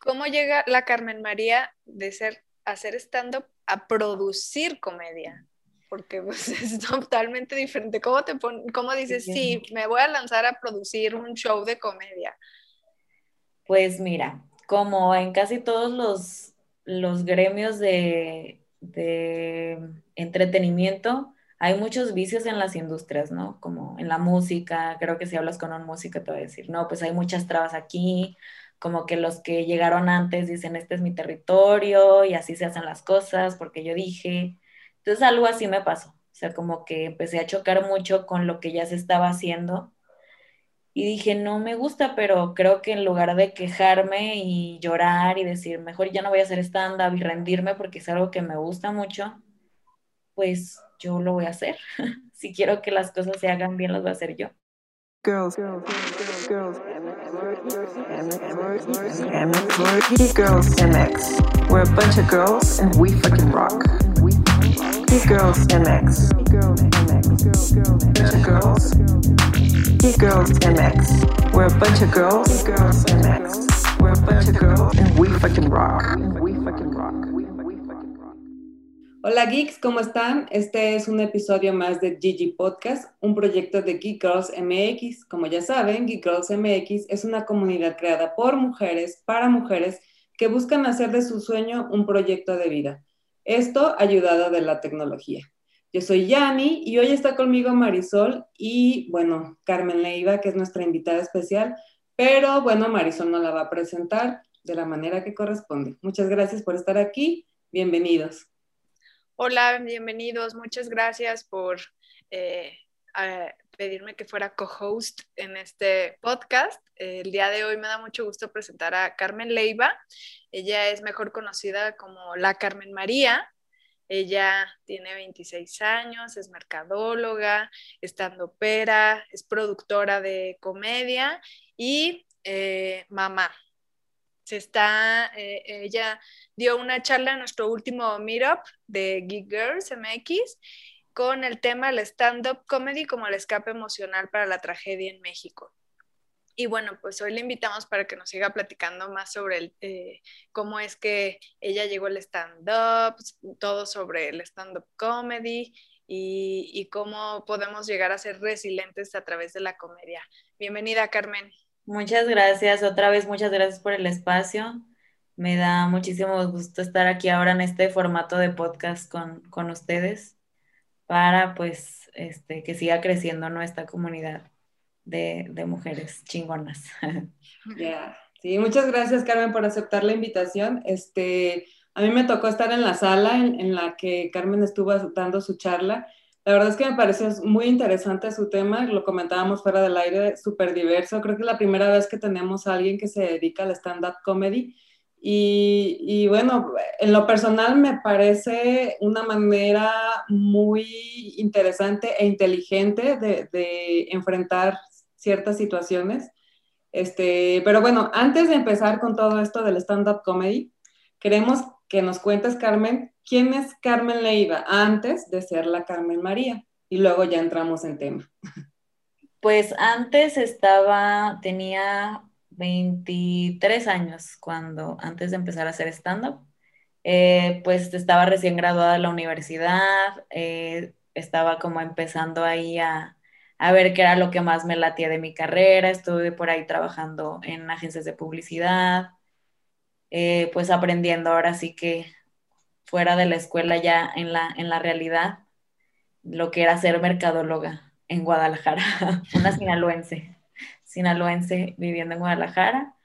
¿Cómo llega la Carmen María de ser hacer stand-up a producir comedia? Porque pues, es totalmente diferente. ¿Cómo, te cómo dices, sí, me voy a lanzar a producir un show de comedia? Pues mira, como en casi todos los, los gremios de, de entretenimiento, hay muchos vicios en las industrias, ¿no? Como en la música, creo que si hablas con un músico te va a decir, no, pues hay muchas trabas aquí, como que los que llegaron antes dicen, este es mi territorio y así se hacen las cosas porque yo dije. Entonces algo así me pasó, o sea, como que empecé a chocar mucho con lo que ya se estaba haciendo y dije, no me gusta, pero creo que en lugar de quejarme y llorar y decir, mejor ya no voy a hacer stand-up y rendirme porque es algo que me gusta mucho, pues yo lo voy a hacer. si quiero que las cosas se hagan bien, las voy a hacer yo. Girls, girls, girls, girls, girls, MX. We're a bunch of girls and we fucking rock. Geek Girls MX. Girls MX. Bunch of girls. Girls MX. We're a bunch of girls. Girls MX. We're a bunch of girls and we. We fucking rock. Hola geeks, ¿cómo están? Este es un episodio más de Gigi Podcast, un proyecto de Geek Girls MX. Como ya saben, Geek Girls MX es una comunidad creada por mujeres, para mujeres, que buscan hacer de su sueño un proyecto de vida. Esto ayudado de la tecnología. Yo soy Yani y hoy está conmigo Marisol y, bueno, Carmen Leiva, que es nuestra invitada especial, pero bueno, Marisol nos la va a presentar de la manera que corresponde. Muchas gracias por estar aquí. Bienvenidos. Hola, bienvenidos. Muchas gracias por eh, pedirme que fuera co-host en este podcast. el día de hoy me da mucho gusto presentar a Carmen Leiva. Ella es mejor conocida como la Carmen María. Ella tiene 26 años, es mercadóloga, estandopera, es productora de comedia y eh, mamá se está, eh, ella dio una charla en nuestro último meetup de Geek Girls MX con el tema el stand-up comedy como el escape emocional para la tragedia en México. Y bueno, pues hoy le invitamos para que nos siga platicando más sobre el, eh, cómo es que ella llegó al stand-up, todo sobre el stand-up comedy y, y, cómo podemos llegar a ser resilientes a través de la comedia. Bienvenida, Carmen. Muchas gracias, otra vez muchas gracias por el espacio. Me da muchísimo gusto estar aquí ahora en este formato de podcast con, con ustedes para pues este, que siga creciendo nuestra comunidad de, de mujeres chingonas. Sí, muchas gracias Carmen por aceptar la invitación. Este, a mí me tocó estar en la sala en, en la que Carmen estuvo dando su charla la verdad es que me pareció muy interesante su tema, lo comentábamos fuera del aire, súper diverso. Creo que es la primera vez que tenemos a alguien que se dedica al stand-up comedy. Y, y, bueno, en lo personal me parece una manera muy interesante e inteligente de, de enfrentar ciertas situaciones. Este, pero bueno, antes de empezar con todo esto del stand-up comedy, queremos que nos cuentes, Carmen, quién es Carmen Leiva antes de ser la Carmen María. Y luego ya entramos en tema. Pues antes estaba, tenía 23 años cuando, antes de empezar a hacer stand-up, eh, pues estaba recién graduada de la universidad, eh, estaba como empezando ahí a, a ver qué era lo que más me latía de mi carrera, estuve por ahí trabajando en agencias de publicidad, eh, pues aprendiendo ahora sí que fuera de la escuela ya en la, en la realidad, lo que era ser mercadóloga en Guadalajara, una sinaloense, sinaloense viviendo en Guadalajara.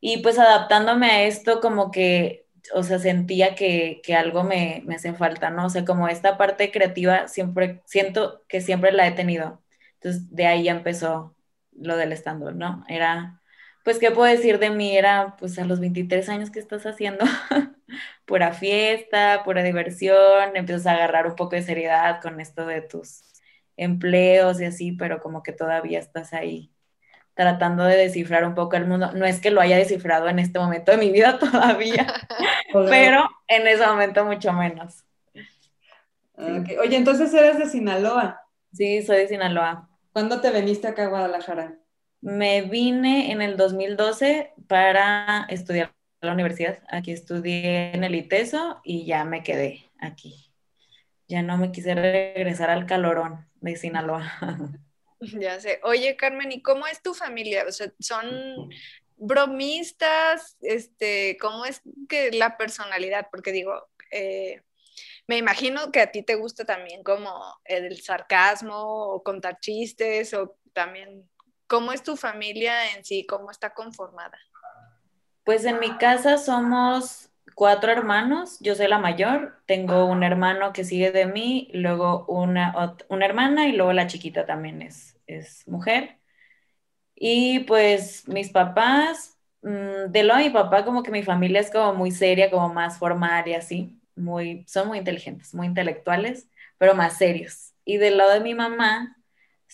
Y pues adaptándome a esto como que, o sea, sentía que, que algo me, me hace falta, ¿no? O sea, como esta parte creativa siempre, siento que siempre la he tenido. Entonces, de ahí ya empezó lo del stand ¿no? Era pues, ¿qué puedo decir de mí? Era, pues, a los 23 años que estás haciendo, pura fiesta, pura diversión, empiezas a agarrar un poco de seriedad con esto de tus empleos y así, pero como que todavía estás ahí tratando de descifrar un poco el mundo. No es que lo haya descifrado en este momento de mi vida todavía, pero en ese momento mucho menos. Oye, entonces eres de Sinaloa. Sí, soy de Sinaloa. ¿Cuándo te veniste acá a Guadalajara? Me vine en el 2012 para estudiar la universidad. Aquí estudié en el ITESO y ya me quedé aquí. Ya no me quise regresar al calorón de Sinaloa. Ya sé. Oye, Carmen, ¿y cómo es tu familia? O sea, ¿son bromistas? Este, ¿Cómo es que la personalidad? Porque digo, eh, me imagino que a ti te gusta también como el sarcasmo o contar chistes o también, ¿cómo es tu familia en sí? ¿Cómo está conformada? Pues en mi casa somos cuatro hermanos, yo soy la mayor, tengo un hermano que sigue de mí, luego una, una hermana y luego la chiquita también es, es mujer. Y pues mis papás, mm, de lo de mi papá, como que mi familia es como muy seria, como más formal y así, muy, son muy inteligentes, muy intelectuales, pero más serios. Y del lado de mi mamá,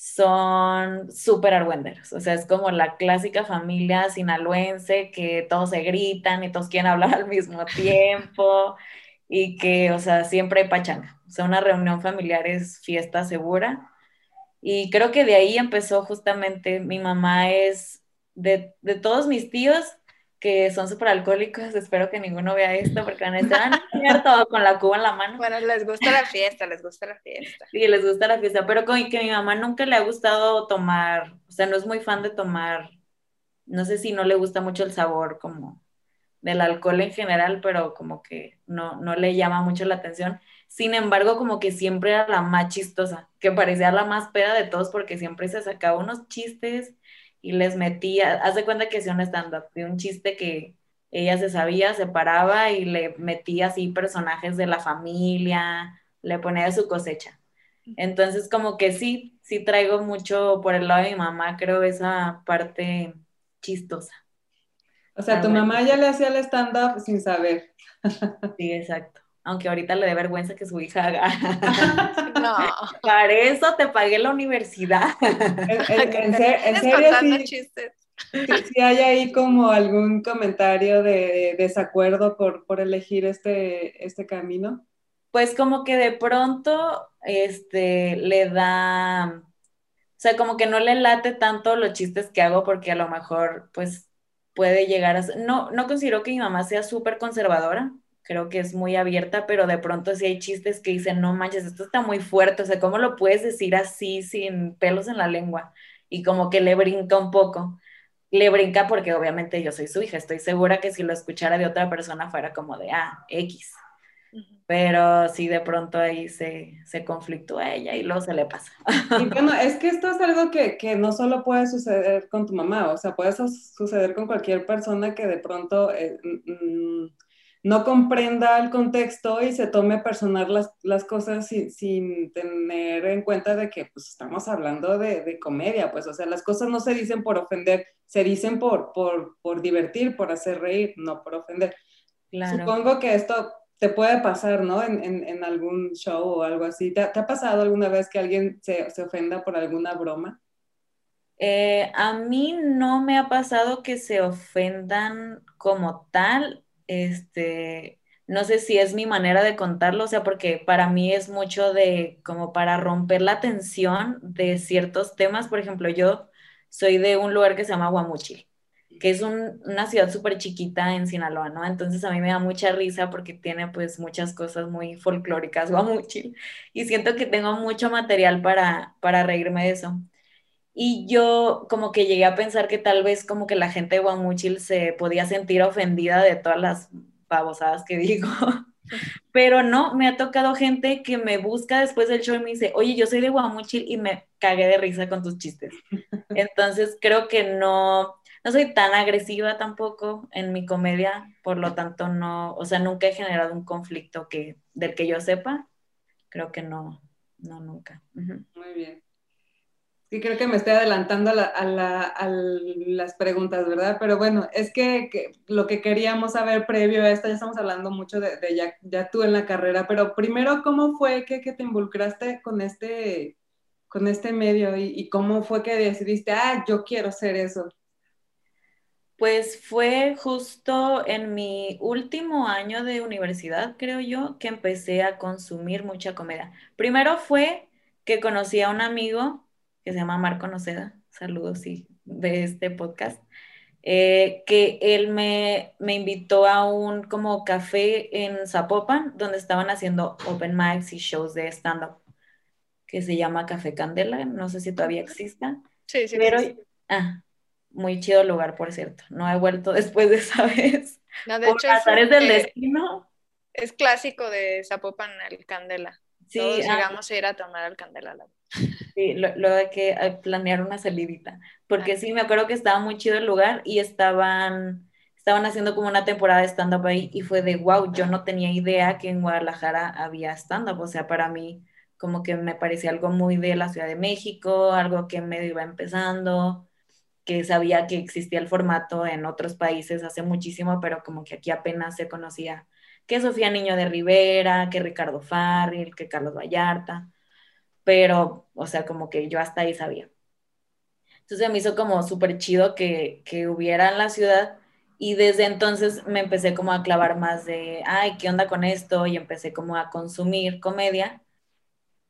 son súper argüenderos. O sea, es como la clásica familia sinaloense que todos se gritan y todos quieren hablar al mismo tiempo y que, o sea, siempre hay pachanga. O sea, una reunión familiar es fiesta segura. Y creo que de ahí empezó justamente, mi mamá es, de, de todos mis tíos, que son súper alcohólicos, espero que ninguno vea esto porque van a estar todo con la cuba en la mano. Bueno, les gusta la fiesta, les gusta la fiesta. Sí, les gusta la fiesta, pero con que mi mamá nunca le ha gustado tomar, o sea, no es muy fan de tomar, no sé si no le gusta mucho el sabor como del alcohol en general, pero como que no, no le llama mucho la atención. Sin embargo, como que siempre era la más chistosa, que parecía la más peda de todos porque siempre se sacaba unos chistes y les metía, haz de cuenta que hacía un stand-up, de un chiste que ella se sabía, se paraba y le metía así personajes de la familia, le ponía de su cosecha. Entonces, como que sí, sí traigo mucho por el lado de mi mamá, creo, esa parte chistosa. O sea, tu mamá ya le hacía el stand-up sin saber. Sí, exacto aunque ahorita le dé vergüenza que su hija haga. No. Para eso te pagué la universidad. En, serio, sí, hay ahí como algún comentario de desacuerdo por, por elegir este, este camino. Pues como que de pronto este, le da, o sea, como que no le late tanto los chistes que hago porque a lo mejor pues puede llegar a... No, no considero que mi mamá sea súper conservadora, creo que es muy abierta, pero de pronto sí hay chistes que dicen, no manches, esto está muy fuerte, o sea, ¿cómo lo puedes decir así sin pelos en la lengua? Y como que le brinca un poco. Le brinca porque obviamente yo soy su hija, estoy segura que si lo escuchara de otra persona fuera como de, ah, X. Pero sí, de pronto ahí se, se conflictúa ella y luego se le pasa. Y bueno, es que esto es algo que, que, no solo puede suceder con tu mamá, o sea, puede suceder con cualquier persona que de pronto eh, mm, no comprenda el contexto y se tome personal las, las cosas sin, tener en cuenta de que pues estamos hablando de, comedia, pues o sea, las cosas no se dicen por ofender, se dicen por, por, divertir, por hacer reír, no por ofender. Supongo que esto te puede pasar, ¿no? En, algún show o algo así. ¿Te, ha pasado alguna vez que alguien se, ofenda por alguna broma? Eh, a mí no me ha pasado que se ofendan como tal este, no sé si es mi manera de contarlo, o sea, porque para mí es mucho de como para romper la tensión de ciertos temas. Por ejemplo, yo soy de un lugar que se llama Guamuchil, que es una ciudad súper chiquita en Sinaloa, ¿no? Entonces a mí me da mucha risa porque tiene pues muchas cosas muy folclóricas Guamuchil y siento que tengo mucho material para, para reírme de eso. Y yo como que llegué a pensar que tal vez como que la gente de Guamuchil se podía sentir ofendida de todas las babosadas que digo. Pero no, me ha tocado gente que me busca después del show y me dice, oye, yo soy de Guamuchil y me cagué de risa con tus chistes. Entonces creo que no, no soy tan agresiva tampoco en mi comedia, por lo tanto no, o sea, nunca he generado un conflicto que, del que yo sepa. Creo que no, no, nunca. Muy bien. Sí, creo que me estoy adelantando a, las preguntas, ¿verdad? Pero bueno, es que, lo que queríamos saber previo a esto, ya estamos hablando mucho de, ya, tú en la carrera, pero primero, ¿cómo fue que, te involucraste con este, con este medio y, y, cómo fue que decidiste, ah, yo quiero hacer eso? Pues fue justo en mi último año de universidad, creo yo, que empecé a consumir mucha comedia. Primero fue que conocí a un amigo que se llama Marco Noceda, saludos si ve este podcast, eh, que él me, me, invitó a un como café en Zapopan, donde estaban haciendo open mics y shows de stand-up, que se llama Café Candela, no sé si todavía exista. Sí, sí. Pero, ah, muy chido lugar, por cierto. No he vuelto después de esa vez. No, de hecho, es, del destino. Es clásico de Zapopan el Candela. Sí, Todos ah. llegamos a ir a tomar el Candela. Sí, lo, de que eh, planear una salidita. Porque sí, me acuerdo que estaba muy chido el lugar y estaban, estaban haciendo como una temporada de stand-up ahí y fue de wow, yo no tenía idea que en Guadalajara había stand-up. O sea, para mí como que me parecía algo muy de la Ciudad de México, algo que medio iba empezando, que sabía que existía el formato en otros países hace muchísimo, pero como que aquí apenas se conocía que Sofía Niño de Rivera, que Ricardo Farril, que Carlos Vallarta pero, o sea, como que yo hasta ahí sabía. Entonces me hizo como súper chido que, que hubiera en la ciudad y desde entonces me empecé como a clavar más de, ay, ¿qué onda con esto? Y empecé como a consumir comedia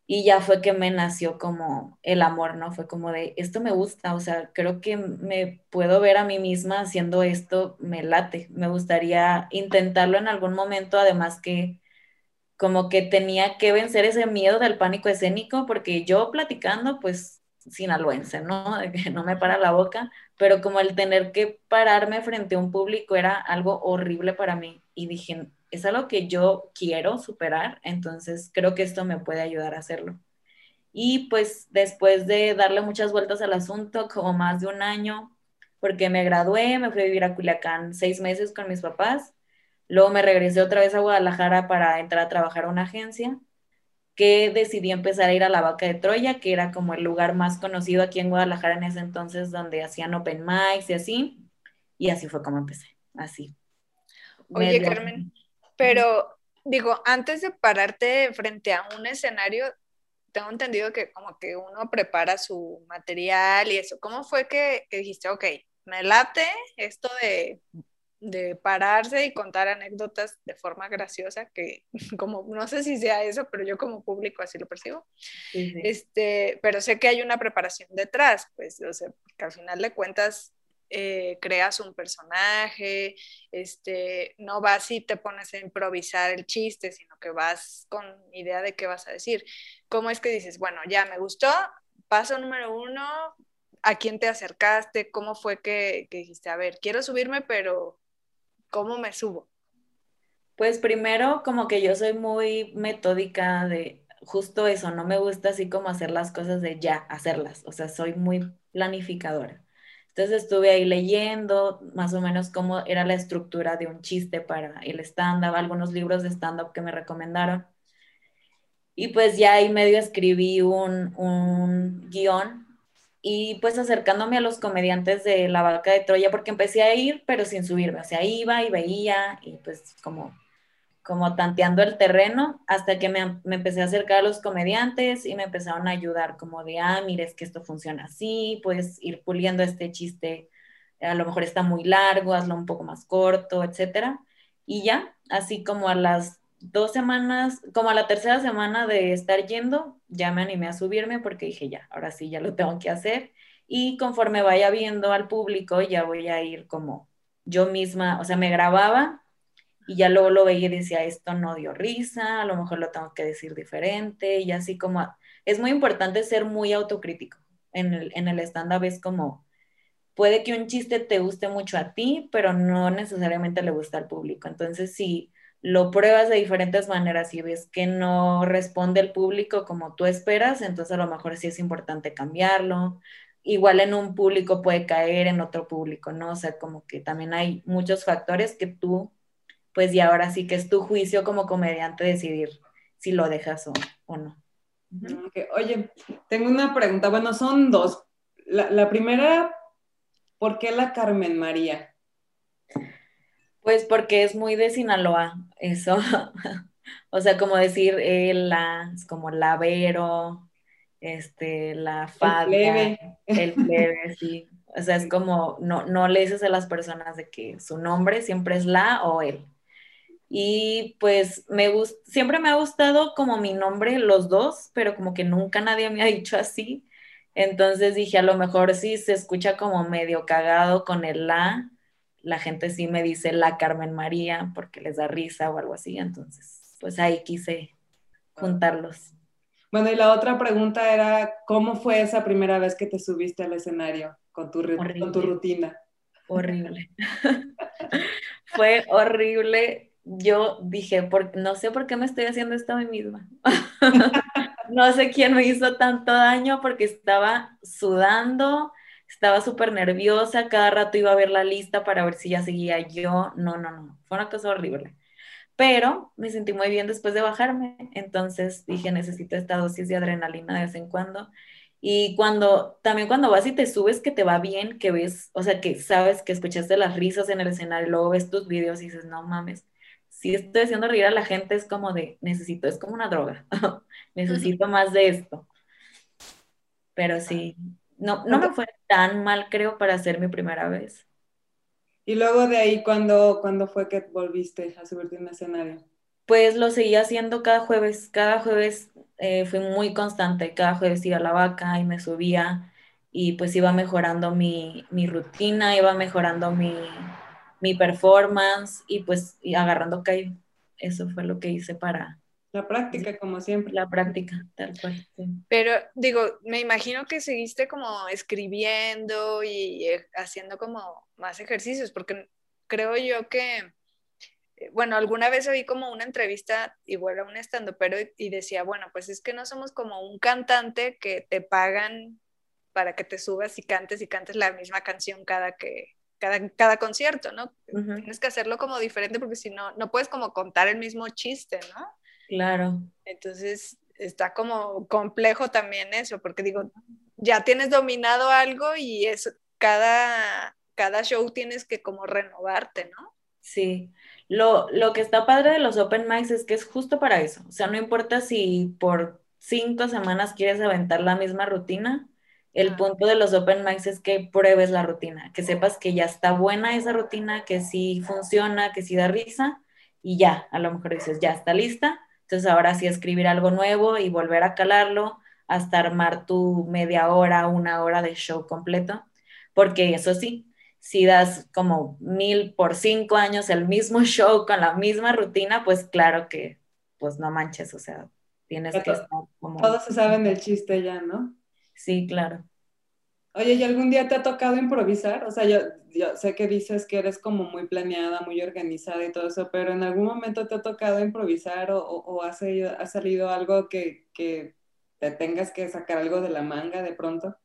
y ya fue que me nació como el amor, ¿no? Fue como de, esto me gusta, o sea, creo que me puedo ver a mí misma haciendo esto, me late, me gustaría intentarlo en algún momento, además que como que tenía que vencer ese miedo del pánico escénico, porque yo platicando, pues sinaloense, ¿no? De que no me para la boca, pero como el tener que pararme frente a un público era algo horrible para mí y dije, es algo que yo quiero superar, entonces creo que esto me puede ayudar a hacerlo. Y pues después de darle muchas vueltas al asunto, como más de un año, porque me gradué, me fui a vivir a Culiacán seis meses con mis papás, Luego me regresé otra vez a Guadalajara para entrar a trabajar a una agencia, que decidí empezar a ir a la Vaca de Troya, que era como el lugar más conocido aquí en Guadalajara en ese entonces, donde hacían open mics y así. Y así fue como empecé, así. Oye, Carmen, pero digo, antes de pararte frente a un escenario, tengo entendido que como que uno prepara su material y eso. ¿Cómo fue que, que dijiste, ok, me late esto de de pararse y contar anécdotas de forma graciosa, que como no sé si sea eso, pero yo como público así lo percibo. Este, pero sé que hay una preparación detrás, pues, o sea, que al final de cuentas eh, creas un personaje, este, no vas y te pones a improvisar el chiste, sino que vas con idea de qué vas a decir. ¿Cómo es que dices, bueno, ya me gustó, paso número uno, ¿a quién te acercaste? ¿Cómo fue que, que dijiste, a ver, quiero subirme, pero ¿Cómo me subo? Pues primero, como que yo soy muy metódica de justo eso, no me gusta así como hacer las cosas de ya, hacerlas, o sea, soy muy planificadora. Entonces estuve ahí leyendo más o menos cómo era la estructura de un chiste para el stand-up, algunos libros de stand-up que me recomendaron. Y pues ya ahí medio escribí un, un guion y pues acercándome a los comediantes de la vaca de Troya, porque empecé a ir, pero sin subirme, o sea, iba y veía y pues como, como tanteando el terreno, hasta que me, me, empecé a acercar a los comediantes y me empezaron a ayudar, como de, ah, mire, es que esto funciona así, puedes ir puliendo este chiste, a lo mejor está muy largo, hazlo un poco más corto, etcétera. Y ya, así como a las dos semanas, como a la tercera semana de estar yendo, ya me animé a subirme porque dije, ya, ahora sí, ya lo tengo que hacer. Y conforme vaya viendo al público, ya voy a ir como yo misma, o sea, me grababa y ya luego lo veía y decía, esto no dio risa, a lo mejor lo tengo que decir diferente, y así como, es muy importante ser muy autocrítico. En el, en el stand-up es como, puede que un chiste te guste mucho a ti, pero no necesariamente le gusta al público. Entonces, sí lo pruebas de diferentes maneras y ves que no responde el público como tú esperas, entonces a lo mejor sí es importante cambiarlo. Igual en un público puede caer, en otro público no, o sea, como que también hay muchos factores que tú, pues y ahora sí que es tu juicio como comediante decidir si lo dejas o, no. Oye, tengo una pregunta, bueno, son dos. La, la primera, ¿por qué la Carmen María? Pues porque es muy de Sinaloa, eso. o sea, como decir el la, es como lavero, este, la fada, el plebe. sí. O sea, es como, no, no le dices a las personas de que su nombre siempre es la o él. Y pues me siempre me ha gustado como mi nombre, los dos, pero como que nunca nadie me ha dicho así. Entonces dije, a lo mejor sí se escucha como medio cagado con el la, la gente sí me dice la Carmen María porque les da risa o algo así, entonces pues ahí quise juntarlos. Bueno, y la otra pregunta era, ¿cómo fue esa primera vez que te subiste al escenario con tu, con tu rutina? Horrible. fue horrible. Yo dije, por, no sé por qué me estoy haciendo esto a mí misma. no sé quién me hizo tanto daño porque estaba sudando, estaba súper nerviosa, cada rato iba a ver la lista para ver si ya seguía yo. No, no, no, fue una cosa horrible. Pero me sentí muy bien después de bajarme, entonces dije, necesito esta dosis de adrenalina de vez en cuando. Y cuando, también cuando vas y te subes que te va bien, que ves, o sea, que sabes que escuchaste las risas en el escenario, luego ves tus videos y dices, no mames, si estoy haciendo reír a la gente es como de, necesito, es como una droga, necesito más de esto. Pero sí, no, no me fue tan mal, creo, para ser mi primera vez. Y luego de ahí, ¿cuándo, fue que volviste a subirte en escenario? Pues lo seguí haciendo cada jueves. Cada jueves eh, fui muy constante. Cada jueves iba a la vaca y me subía y pues iba mejorando mi, rutina, iba mejorando mi, mi performance y pues agarrando que Eso fue lo que hice para, la práctica, como siempre. La práctica, tal cual. Pero digo, me imagino que seguiste como escribiendo y eh, haciendo como más ejercicios, porque creo yo que, eh, bueno, alguna vez oí como una entrevista igual a un estando, pero y decía, bueno, pues es que no somos como un cantante que te pagan para que te subas y cantes y cantes la misma canción cada que cada, cada concierto, ¿no? Tienes que hacerlo como diferente porque si no, no puedes como contar el mismo chiste, ¿no? Claro. Entonces está como complejo también eso, porque digo, ya tienes dominado algo y es cada, cada show tienes que como renovarte, ¿no? Sí. Lo, lo que está padre de los open mics es que es justo para eso. O sea, no importa si por cinco semanas quieres aventar la misma rutina, el punto de los open mics es que pruebes la rutina, que sepas que ya está buena esa rutina, que sí funciona, que sí da risa y ya, a lo mejor dices, ya está lista, entonces ahora sí escribir algo nuevo y volver a calarlo hasta armar tu media hora, una hora de show completo, porque eso sí, si das como mil por cinco años el mismo show con la misma rutina, pues claro que, pues no manches, o sea, tienes que estar como... Todos se saben del chiste ya, ¿no? Sí, claro. Oye, ¿y algún día te ha tocado improvisar? O sea, yo, sé que dices que eres como muy planeada, muy organizada y todo eso, pero ¿en algún momento te ha tocado improvisar o, ha, salido, algo que, te tengas que sacar algo de la manga de pronto?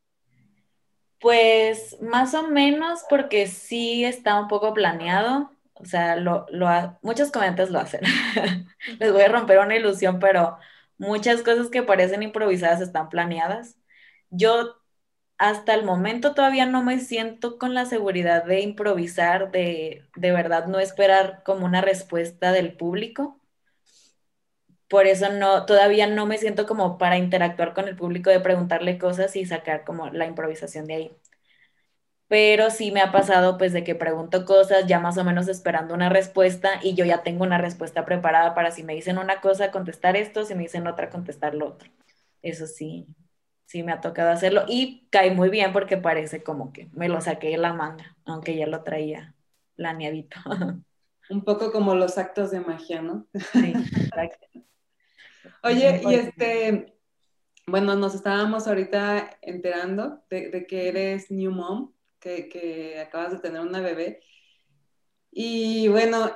Pues más o menos porque sí está un poco planeado. O sea, lo, lo muchos comediantes lo hacen. Les voy a romper una ilusión, pero muchas cosas que parecen improvisadas están planeadas. Yo hasta el momento todavía no me siento con la seguridad de improvisar, de, de verdad no esperar como una respuesta del público. Por eso no, todavía no me siento como para interactuar con el público, de preguntarle cosas y sacar como la improvisación de ahí. Pero sí me ha pasado pues de que pregunto cosas ya más o menos esperando una respuesta y yo ya tengo una respuesta preparada para si me dicen una cosa contestar esto, si me dicen otra contestar lo otro. Eso sí, sí me ha tocado hacerlo y cae muy bien porque parece como que me lo saqué de la manga, aunque ya lo traía planeadito. Un poco como los actos de magia, ¿no? Sí, exacto. Oye, y este, bueno, nos estábamos ahorita enterando de, que eres new mom, que, acabas de tener una bebé. Y bueno,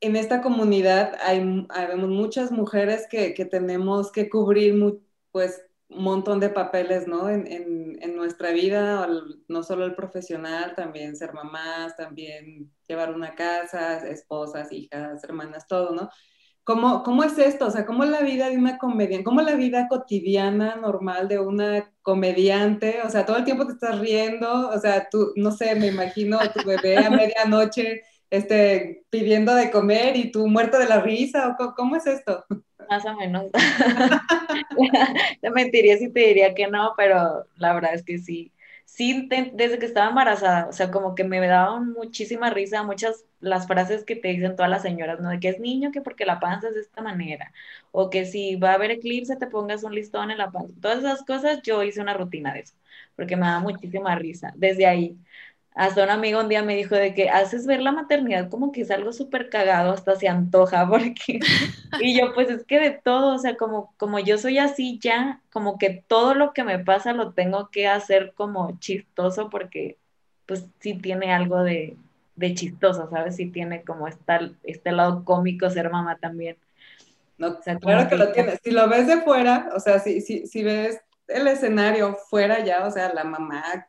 en esta comunidad hay, hay muchas mujeres que, que tenemos que cubrir, pues, un montón de papeles, ¿no? En, nuestra vida, no solo el profesional, también ser mamás, también llevar una casa, esposas, hijas, hermanas, todo, ¿no? ¿Cómo, ¿Cómo es esto? O sea, ¿cómo la vida de una comediante? ¿Cómo la vida cotidiana, normal de una comediante? O sea, todo el tiempo te estás riendo, o sea, tú, no sé, me imagino a tu bebé a medianoche este, pidiendo de comer y tú muerto de la risa, ¿o cómo es esto? Más o menos. Te mentiría si te diría que no, pero la verdad es que sí. sí, desde que estaba embarazada, o sea, como que me daban muchísima risa muchas las frases que te dicen todas las señoras, ¿no? De que es niño, que porque la panza es de esta manera, o que si va a haber eclipse te pongas un listón en la panza. Todas esas cosas yo hice una rutina de eso, porque me da muchísima risa, desde ahí. Hasta un amigo un día me dijo de que haces ver la maternidad como que es algo súper cagado, hasta se antoja, porque... Y yo, pues es que de todo, o sea, como, como yo soy así ya, como que todo lo que me pasa lo tengo que hacer como chistoso, porque pues sí tiene algo de, de chistoso, ¿sabes? Sí tiene como esta, este lado cómico ser mamá también. No, claro que, lo tiene. Si lo ves de fuera, o sea, si, si, si ves el escenario fuera ya, o sea, la mamá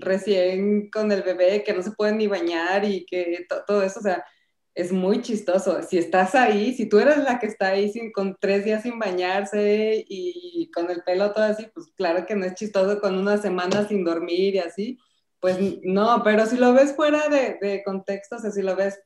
recién con el bebé que no se puede ni bañar y que todo eso, o sea, es muy chistoso. Si estás ahí, si tú eres la que está ahí sin, con tres días sin bañarse y con el pelo todo así, pues claro que no es chistoso con una semana sin dormir y así. Pues no, pero si lo ves fuera de, de contexto, o sea, si lo ves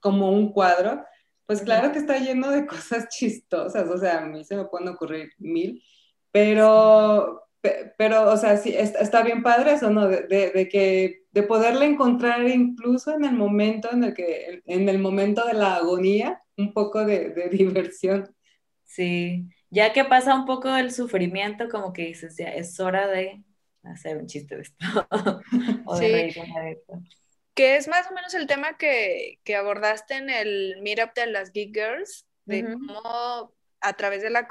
como un cuadro, pues claro que está lleno de cosas chistosas, o sea, a mí se me pueden ocurrir mil, pero, pero, o sea, sí, está, bien padre eso, ¿no? De, de, que, de poderle encontrar incluso en el momento en el que, en el momento de la agonía, un poco de, de diversión. Sí, ya que pasa un poco el sufrimiento, como que dices, ya es hora de hacer un chiste de esto, o de reírme de esto. Que es más o menos el tema que, que abordaste en el Meetup de las Geek Girls, de cómo a través de la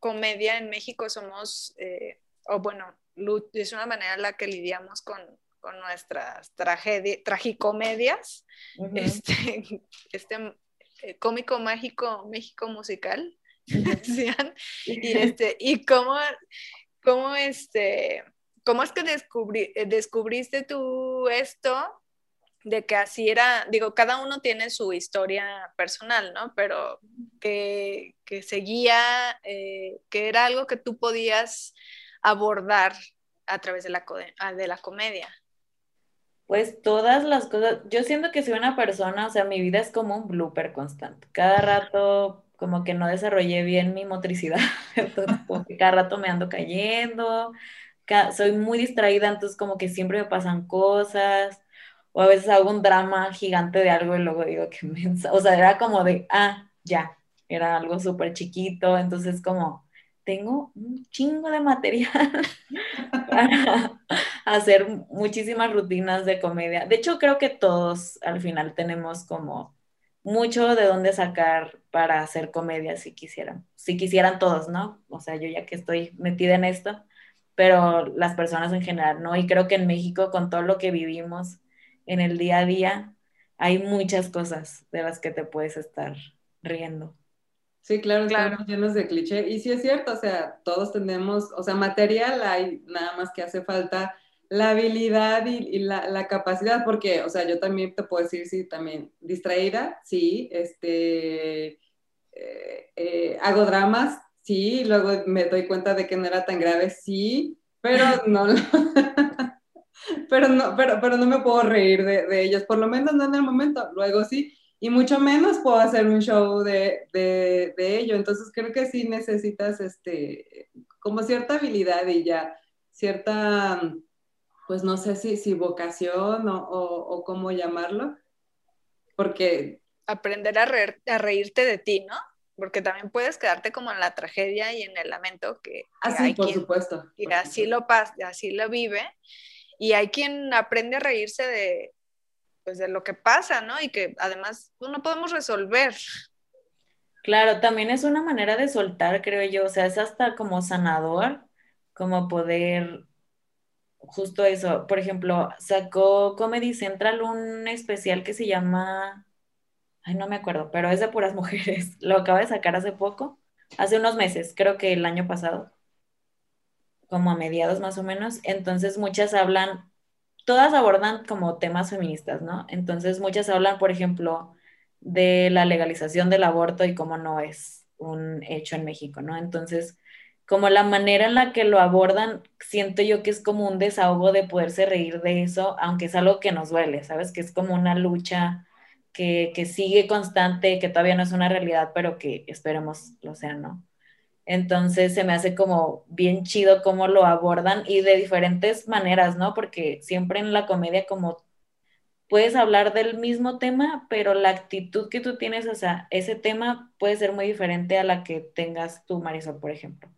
comedia en México somos, eh, o bueno, es una manera en la que lidiamos con, con nuestras tragicomedias, este, este eh, cómico mágico México musical, y, este, y cómo, cómo, este, cómo es que descubrí, descubriste tú esto de que así era, digo, cada uno tiene su historia personal, ¿no? Pero que, seguía, eh, que era algo que tú podías abordar a través de la, ah, de la comedia. Pues todas las cosas, yo siento que soy una persona, o sea, mi vida es como un blooper constante. Cada rato como que no desarrollé bien mi motricidad, entonces como que cada rato me ando cayendo, soy muy distraída, entonces como que siempre me pasan cosas o a veces hago un drama gigante de algo y luego digo que mensa, o sea, era como de, ah, ya, era algo súper chiquito, entonces como, tengo un chingo de material para hacer muchísimas rutinas de comedia. De hecho, creo que todos al final tenemos como mucho de dónde sacar para hacer comedia si quisieran, si quisieran todos, ¿no? O sea, yo ya que estoy metida en esto, pero las personas en general, ¿no? Y creo que en México, con todo lo que vivimos, en el día a día, hay muchas cosas de las que te puedes estar riendo. Sí, claro, claro. estamos llenos de cliché. Y sí es cierto, o sea, todos tenemos, o sea, material hay, nada más que hace falta la habilidad y, la, capacidad, porque, o sea, yo también te puedo decir, sí, también distraída, sí, este, eh, eh, hago dramas, sí, luego me doy cuenta de que no era tan grave, sí, pero no, pero no, pero, pero no me puedo reír de, de, ellos, por lo menos no en el momento, luego sí, y mucho menos puedo hacer un show de, de, de ello, entonces creo que sí necesitas este, como cierta habilidad y ya cierta, pues no sé si, si vocación o, o, cómo llamarlo, porque... Aprender a, a reírte de ti, ¿no? porque también puedes quedarte como en la tragedia y en el lamento que, así ah, por supuesto y así lo pasa así lo vive y hay quien aprende a reírse de, pues, de lo que pasa, ¿no? Y que además pues, no podemos resolver. Claro, también es una manera de soltar, creo yo, o sea, es hasta como sanador, como poder, justo eso, por ejemplo, sacó Comedy Central un especial que se llama, ay, no me acuerdo, pero es de puras mujeres, lo acaba de sacar hace poco, hace unos meses, creo que el año pasado como a mediados más o menos, entonces muchas hablan, todas abordan como temas feministas, ¿no? Entonces muchas hablan, por ejemplo, de la legalización del aborto y cómo no es un hecho en México, ¿no? Entonces, como la manera en la que lo abordan, siento yo que es como un desahogo de poderse reír de eso, aunque es algo que nos duele, ¿sabes? Que es como una lucha que, que sigue constante, que todavía no es una realidad, pero que esperemos lo sea, ¿no? Entonces se me hace como bien chido cómo lo abordan y de diferentes maneras, ¿no? Porque siempre en la comedia como puedes hablar del mismo tema, pero la actitud que tú tienes o sea, ese tema puede ser muy diferente a la que tengas tú, Marisol, por ejemplo.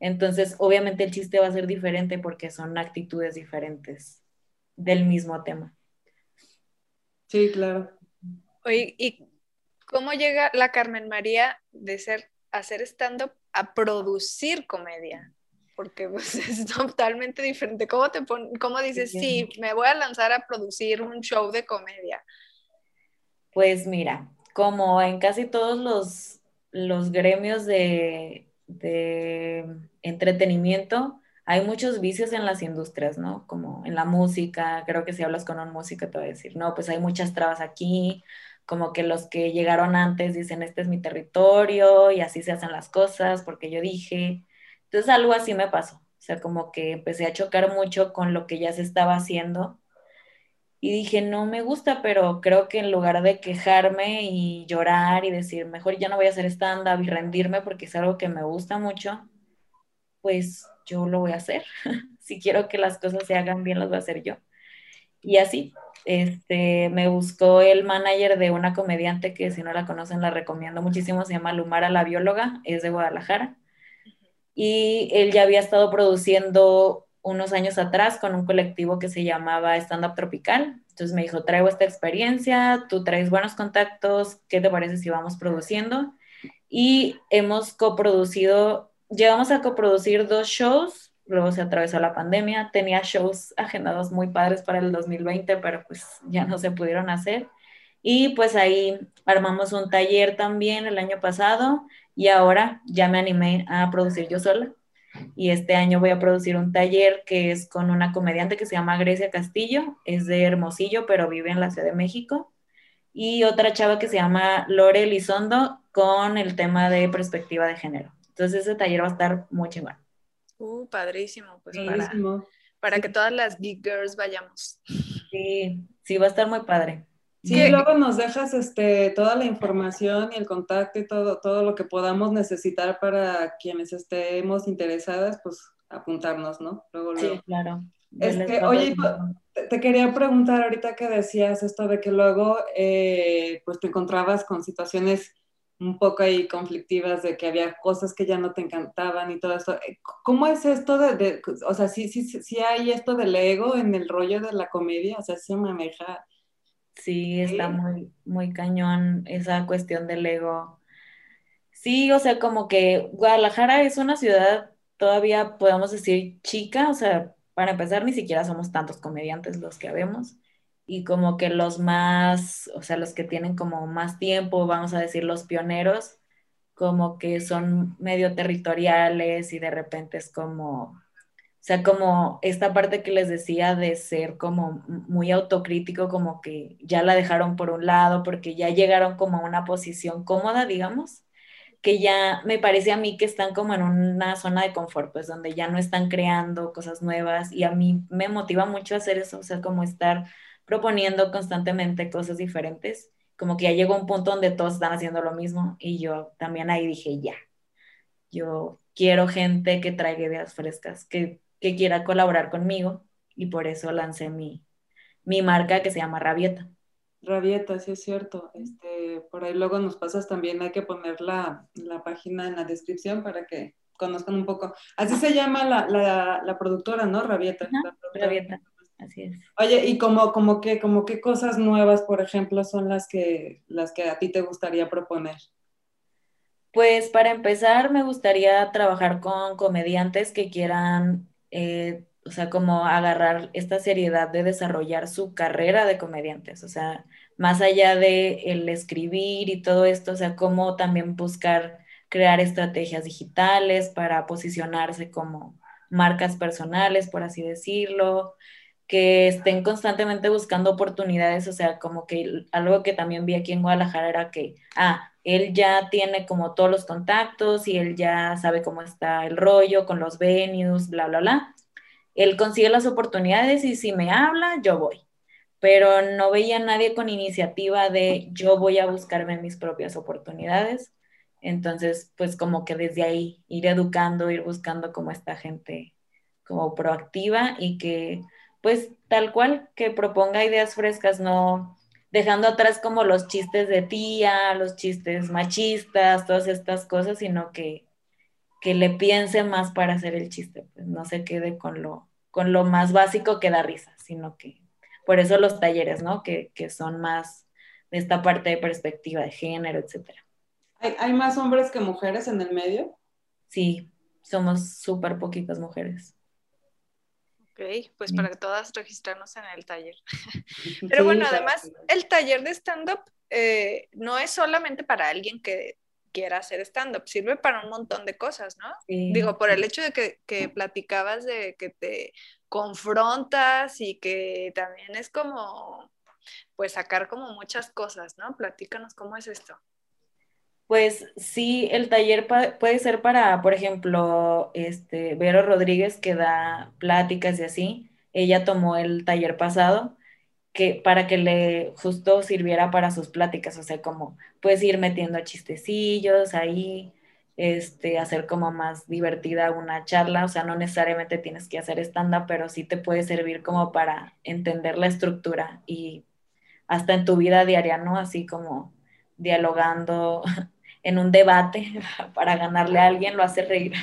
Entonces, obviamente el chiste va a ser diferente porque son actitudes diferentes del mismo tema. Sí, claro. Oye, ¿y cómo llega la Carmen María de ser hacer stand-up a producir comedia? Porque pues, es totalmente diferente. ¿Cómo, te cómo dices, sí, me voy a lanzar a producir un show de comedia? Pues mira, como en casi todos los, los gremios de, de entretenimiento, hay muchos vicios en las industrias, ¿no? Como en la música, creo que si hablas con un músico te va a decir, no, pues hay muchas trabas aquí, como que los que llegaron antes dicen, este es mi territorio y así se hacen las cosas porque yo dije. Entonces algo así me pasó, o sea, como que empecé a chocar mucho con lo que ya se estaba haciendo y dije, no me gusta, pero creo que en lugar de quejarme y llorar y decir, mejor ya no voy a hacer stand-up y rendirme porque es algo que me gusta mucho, pues yo lo voy a hacer. si quiero que las cosas se hagan bien, las voy a hacer yo. Y así, este, me buscó el manager de una comediante que si no la conocen la recomiendo muchísimo, se llama Lumara la bióloga, es de Guadalajara. Y él ya había estado produciendo unos años atrás con un colectivo que se llamaba Stand Up Tropical. Entonces me dijo, traigo esta experiencia, tú traes buenos contactos, ¿qué te parece si vamos produciendo? Y hemos coproducido, llegamos a coproducir dos shows, luego se atravesó la pandemia, tenía shows agendados muy padres para el 2020, pero pues ya no se pudieron hacer. Y pues ahí armamos un taller también el año pasado y ahora ya me animé a producir yo sola y este año voy a producir un taller que es con una comediante que se llama Grecia Castillo, es de Hermosillo, pero vive en la Ciudad de México, y otra chava que se llama Lore Lizondo con el tema de perspectiva de género. Entonces ese taller va a estar muy chingón. Uh, padrísimo, pues Para, que todas las geek girls vayamos. Sí, sí, va a estar muy padre. Sí, luego nos dejas este, toda la información y el contacto y todo, todo lo que podamos necesitar para quienes estemos interesadas, pues apuntarnos, ¿no? Luego, Sí, claro. Este, oye, te, quería preguntar ahorita que decías esto de que luego eh, pues te encontrabas con situaciones un poco ahí conflictivas de que había cosas que ya no te encantaban y todo eso. Eh, ¿Cómo es esto de, de o sea, sí, sí, sí hay esto del ego en el rollo de la comedia? O sea, se maneja Sí, está muy, muy cañón esa cuestión del ego. Sí, o sea, como que Guadalajara es una ciudad todavía, podemos decir, chica, o sea, para empezar, ni siquiera somos tantos comediantes los que habemos. Y como que los más, o sea, los que tienen como más tiempo, vamos a decir, los pioneros, como que son medio territoriales y de repente es como, o sea, como esta parte que les decía de ser como muy autocrítico, como que ya la dejaron por un lado porque ya llegaron como a una posición cómoda, digamos, que ya me parece a mí que están como en una zona de confort, pues donde ya no están creando cosas nuevas y a mí me motiva mucho hacer eso, o sea, como estar proponiendo constantemente cosas diferentes, como que ya llegó un punto donde todos están haciendo lo mismo y yo también ahí dije, ya, yo quiero gente que traiga ideas frescas, que que quiera colaborar conmigo y por eso lancé mi, mi marca que se llama Rabieta. Rabieta, sí es cierto. Este, por ahí luego nos pasas también, hay que poner la, la página en la descripción para que conozcan un poco. Así se llama la, la, la productora, ¿no? Rabieta. Rabieta, así es. Oye, ¿y como, como, qué, como qué cosas nuevas, por ejemplo, son las que, las que a ti te gustaría proponer? Pues para empezar, me gustaría trabajar con comediantes que quieran eh, o sea, como agarrar esta seriedad de desarrollar su carrera de comediantes, o sea, más allá de el escribir y todo esto, o sea, cómo también buscar crear estrategias digitales para posicionarse como marcas personales, por así decirlo, que estén constantemente buscando oportunidades, o sea, como que algo que también vi aquí en Guadalajara era que, ah, él ya tiene como todos los contactos y él ya sabe cómo está el rollo con los venues, bla, bla, bla. Él consigue las oportunidades y si me habla, yo voy. Pero no veía a nadie con iniciativa de yo voy a buscarme mis propias oportunidades. Entonces, pues como que desde ahí ir educando, ir buscando como esta gente como proactiva y que pues tal cual que proponga ideas frescas, no dejando atrás como los chistes de tía, los chistes machistas, todas estas cosas, sino que, que le piense más para hacer el chiste, pues no se quede con lo, con lo más básico que da risa, sino que por eso los talleres, ¿no? Que, que son más de esta parte de perspectiva de género, etcétera. ¿Hay, más hombres que mujeres en el medio? Sí, somos súper poquitas mujeres. Ok, pues para todas registrarnos en el taller. Pero bueno, además, el taller de stand-up eh, no es solamente para alguien que quiera hacer stand-up, sirve para un montón de cosas, ¿no? Digo, por el hecho de que, que, platicabas de que te confrontas y que también es como, pues sacar como muchas cosas, ¿no? Platícanos cómo es esto. Pues sí, el taller puede ser para, por ejemplo, este, Vero Rodríguez que da pláticas y así. Ella tomó el taller pasado que para que le justo sirviera para sus pláticas, o sea, como puedes ir metiendo chistecillos ahí, este, hacer como más divertida una charla, o sea, no necesariamente tienes que hacer stand-up, pero sí te puede servir como para entender la estructura y hasta en tu vida diaria, ¿no? Así como dialogando en un debate para ganarle a alguien, lo hace reír.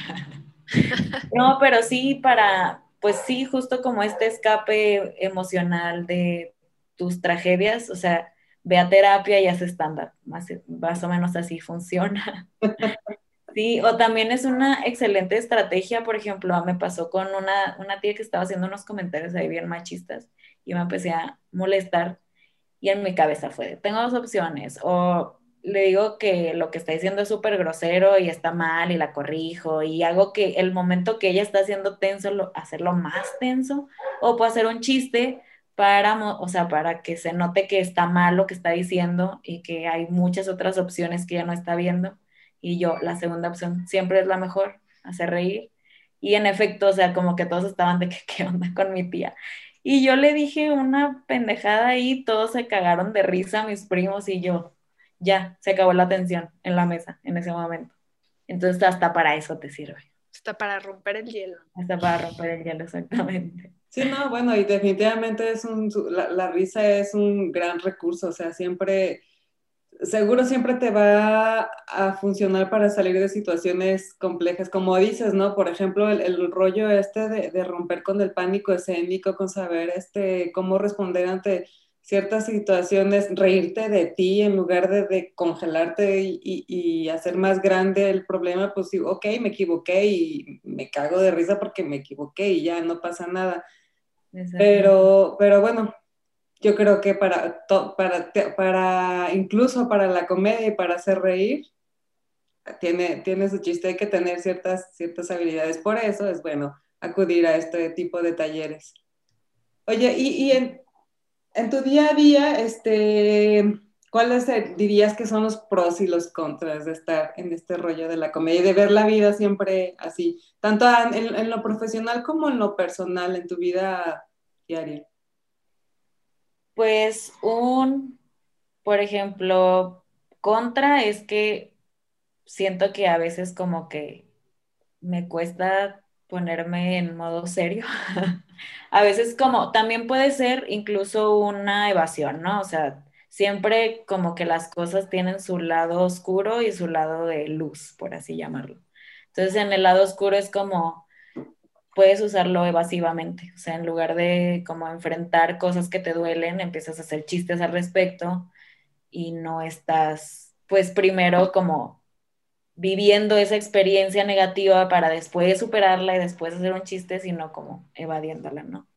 no, pero sí para, pues sí, justo como este escape emocional de tus tragedias, o sea, ve a terapia y haz estándar, más, más o menos así funciona. Sí, o también es una excelente estrategia, por ejemplo, me pasó con una, una tía que estaba haciendo unos comentarios ahí bien machistas y me empecé a molestar y en mi cabeza fue, tengo dos opciones, o le digo que lo que está diciendo es súper grosero y está mal y la corrijo y hago que el momento que ella está haciendo tenso, lo, hacerlo más tenso, o puedo hacer un chiste para, o sea, para que se note que está mal lo que está diciendo y que hay muchas otras opciones que ella no está viendo. Y yo, la segunda opción siempre es la mejor, hacer reír. Y en efecto, o sea, como que todos estaban de que, ¿qué onda con mi tía? Y yo le dije una pendejada y todos se cagaron de risa, mis primos y yo, ya, se acabó la tensión en la mesa en ese momento. Entonces, hasta para eso te sirve. Hasta para romper el hielo. Hasta para romper el hielo, exactamente. Sí, no, bueno, y definitivamente es un, la, la risa es un gran recurso, o sea, siempre, seguro siempre te va a funcionar para salir de situaciones complejas, como dices, ¿no? Por ejemplo, el, el rollo este de, de, romper con el pánico escénico, con saber este, cómo responder ante ciertas situaciones, reírte de ti en lugar de, de congelarte y, y, hacer más grande el problema, pues digo, ok, me equivoqué y me cago de risa porque me equivoqué y ya no pasa nada. Pero, pero bueno, yo creo que para, para, para, incluso para la comedia y para hacer reír, tiene, tiene su chiste, hay que tener ciertas, ciertas habilidades. Por eso es bueno acudir a este tipo de talleres. Oye, y, y en, en tu día a día, este, ¿cuáles dirías que son los pros y los contras de estar en este rollo de la comedia y de ver la vida siempre así, tanto en, lo profesional como en lo personal, en tu vida diaria? Pues un, por ejemplo, contra es que siento que a veces como que me cuesta ponerme en modo serio. a veces como también puede ser incluso una evasión, ¿no? O sea, siempre como que las cosas tienen su lado oscuro y su lado de luz, por así llamarlo. Entonces en el lado oscuro es como puedes usarlo evasivamente, o sea, en lugar de como enfrentar cosas que te duelen, empiezas a hacer chistes al respecto y no estás, pues primero como viviendo esa experiencia negativa para después superarla y después hacer un chiste, sino como evadiéndola, ¿no?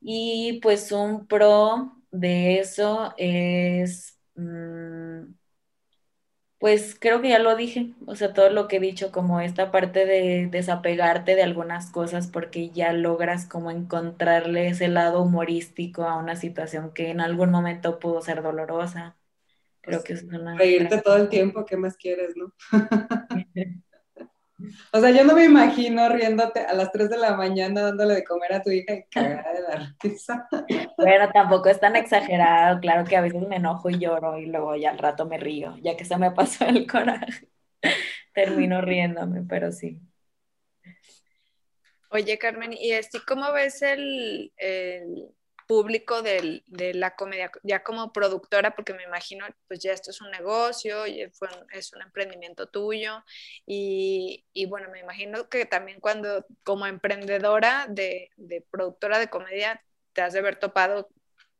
Y pues un pro de eso es, mm, pues creo que ya lo dije, o sea, todo lo que he dicho, como esta parte de desapegarte de algunas cosas porque ya logras como encontrarle ese lado humorístico a una situación que en algún momento pudo ser dolorosa Creo que es una... Reírte todo el tiempo, ¿qué más quieres, no? o sea, yo no me imagino riéndote a las 3 de la mañana dándole de comer a tu hija y cagada de la risa. Bueno, tampoco es tan exagerado, claro que a veces me enojo y lloro y luego ya al rato me río, ya que se me pasó el coraje. termino riéndome, pero sí. Oye, Carmen, ¿y así cómo ves el, público de la comedia, ya como productora, porque me imagino, pues ya esto es un negocio, y es un emprendimiento tuyo, y, bueno, me imagino que también cuando como emprendedora de, de productora de comedia, te has de haber topado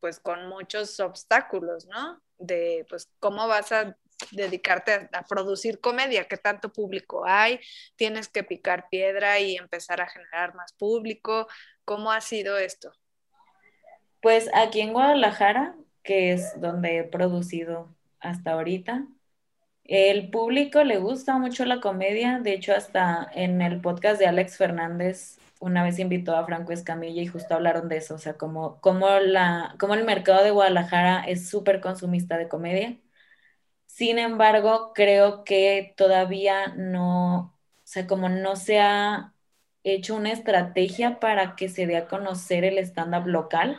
pues con muchos obstáculos, ¿no? De pues cómo vas a dedicarte a, producir comedia, qué tanto público hay, tienes que picar piedra y empezar a generar más público. ¿Cómo ha sido esto? Pues aquí en Guadalajara, que es donde he producido hasta ahorita, el público le gusta mucho la comedia, de hecho hasta en el podcast de Alex Fernández una vez invitó a Franco Escamilla y justo hablaron de eso, o sea, como, como, la, como el mercado de Guadalajara es súper consumista de comedia. Sin embargo, creo que todavía no, o sea, como no se ha hecho una estrategia para que se dé a conocer el stand-up local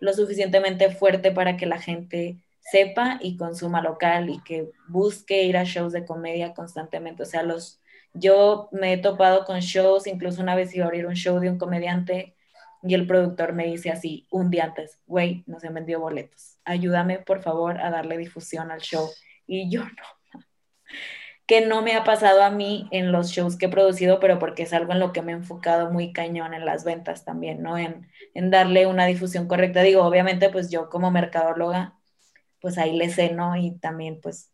lo suficientemente fuerte para que la gente sepa y consuma local y que busque ir a shows de comedia constantemente. O sea, los, yo me he topado con shows, incluso una vez iba a abrir un show de un comediante y el productor me dice así, un día antes, güey, no se han vendido boletos, ayúdame por favor a darle difusión al show y yo no. Que no me ha pasado a mí en los shows que he producido, pero porque es algo en lo que me he enfocado muy cañón en las ventas también, ¿no? En, en darle una difusión correcta. Digo, obviamente, pues yo como mercadóloga, pues ahí le sé, ¿no? Y también, pues,